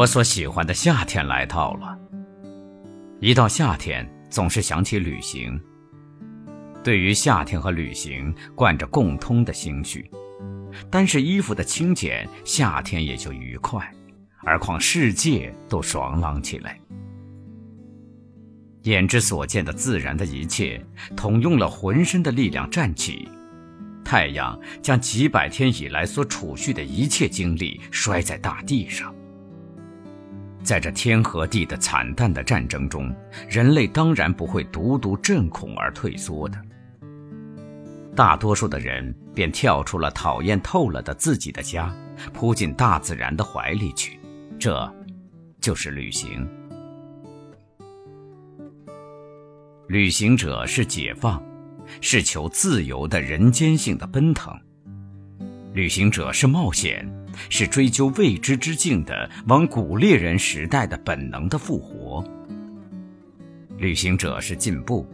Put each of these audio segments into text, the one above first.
我所喜欢的夏天来到了。一到夏天，总是想起旅行。对于夏天和旅行，贯着共通的心绪。单是衣服的轻简，夏天也就愉快；而况世界都爽朗起来。眼之所见的自然的一切，统用了浑身的力量站起。太阳将几百天以来所储蓄的一切精力摔在大地上。在这天和地的惨淡的战争中，人类当然不会独独震恐而退缩的。大多数的人便跳出了讨厌透了的自己的家，扑进大自然的怀里去，这，就是旅行。旅行者是解放，是求自由的人间性的奔腾；旅行者是冒险，是追究未知之境的往古猎人时代的本能的复活；旅行者是进步。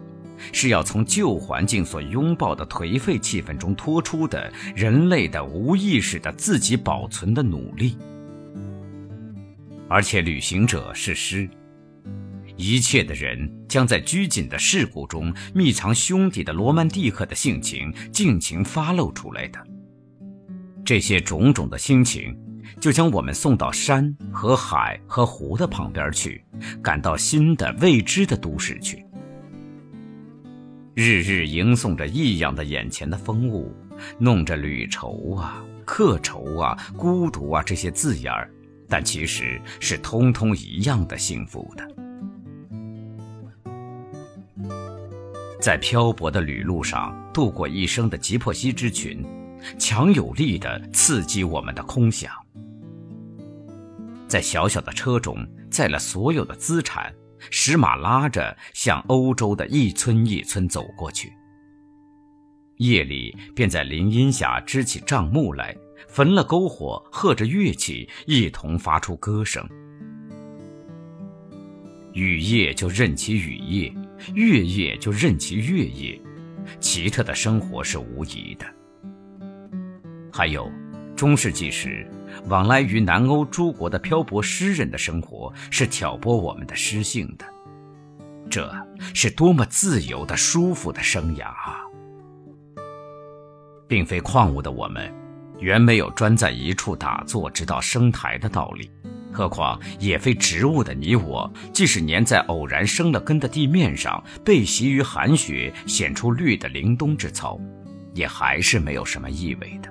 是要从旧环境所拥抱的颓废气氛中脱出的人类的无意识的自己保存的努力，而且旅行者是诗，一切的人将在拘谨的事故中密藏兄弟的罗曼蒂克的性情尽情发露出来的，这些种种的心情，就将我们送到山和海和湖的旁边去，赶到新的未知的都市去。日日迎送着异样的眼前的风物，弄着旅愁啊、客愁啊、孤独啊这些字眼儿，但其实是通通一样的幸福的。在漂泊的旅路上度过一生的吉珀西之群，强有力地刺激我们的空想。在小小的车中载了所有的资产。使马拉着向欧洲的一村一村走过去。夜里便在林荫下支起帐幕来，焚了篝火，和着乐器，一同发出歌声。雨夜就任其雨夜，月夜就任其月夜，奇特的生活是无疑的。还有，中世纪时。往来于南欧诸国的漂泊诗人的生活是挑拨我们的诗性的，这是多么自由的、舒服的生涯啊！并非矿物的我们，原没有专在一处打坐直到升台的道理；何况也非植物的你我，即使粘在偶然生了根的地面上，被袭于寒雪，显出绿的凛冬之操，也还是没有什么意味的。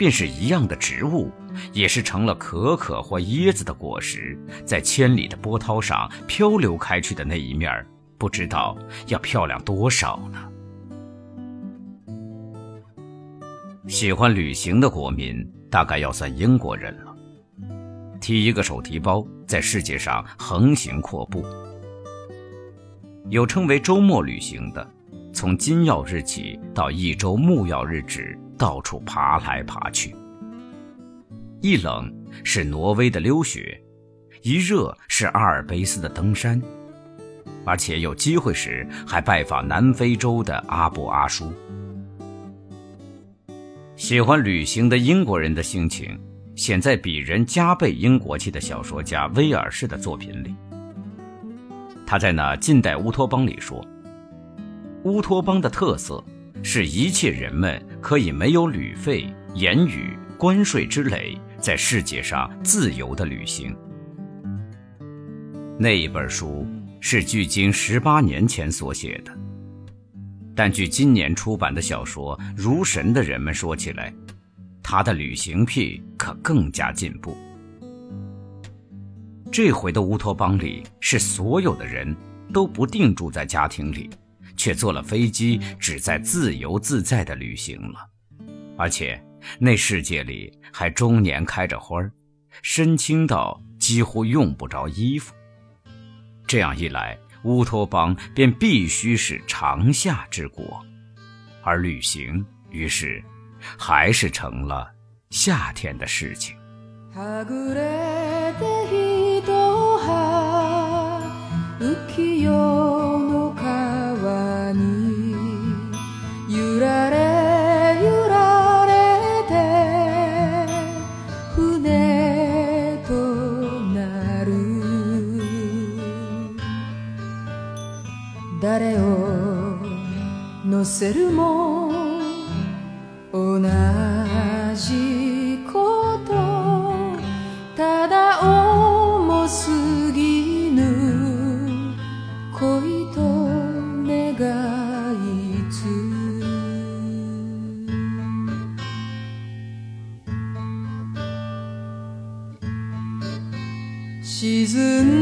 便是一样的植物，也是成了可可或椰子的果实，在千里的波涛上漂流开去的那一面，不知道要漂亮多少呢。喜欢旅行的国民，大概要算英国人了。提一个手提包，在世界上横行阔步。有称为周末旅行的，从金曜日起到一周木曜日止。到处爬来爬去，一冷是挪威的溜雪，一热是阿尔卑斯的登山，而且有机会时还拜访南非洲的阿布阿舒。喜欢旅行的英国人的心情，显在比人加倍英国气的小说家威尔士的作品里。他在那近代乌托邦里说，乌托邦的特色。是一切人们可以没有旅费、言语、关税之累，在世界上自由的旅行。那一本书是距今十八年前所写的，但据今年出版的小说《如神的人们》说起来，他的旅行癖可更加进步。这回的乌托邦里，是所有的人都不定住在家庭里。却坐了飞机，只在自由自在的旅行了，而且那世界里还终年开着花儿，身轻到几乎用不着衣服。这样一来，乌托邦便必须是长夏之国，而旅行于是还是成了夏天的事情。誰を乗せるも同じことただ重すぎぬ恋と願いつ沈ん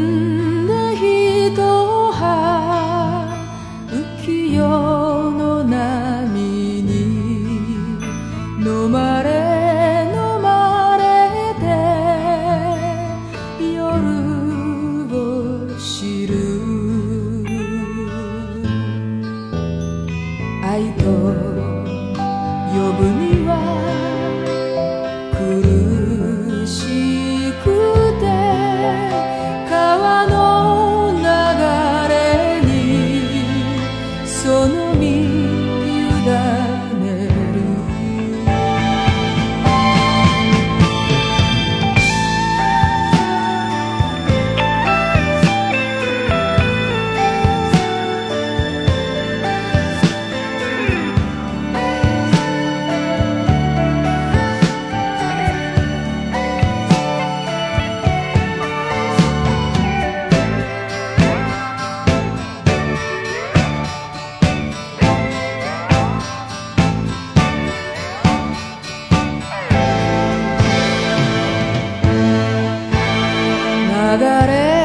には流れ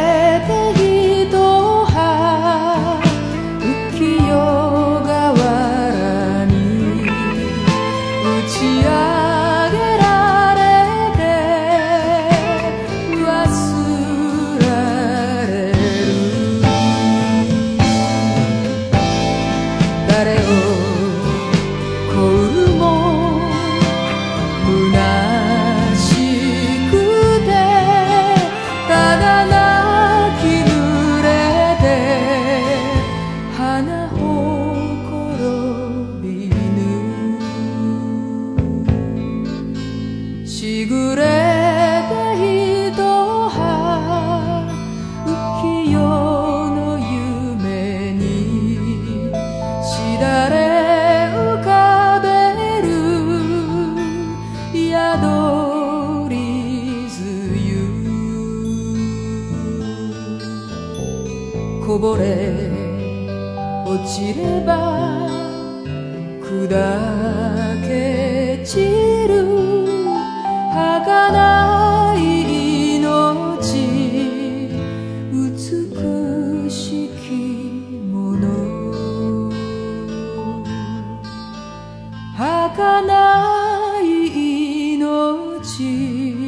砕け散る儚い命。美しきもの儚い命。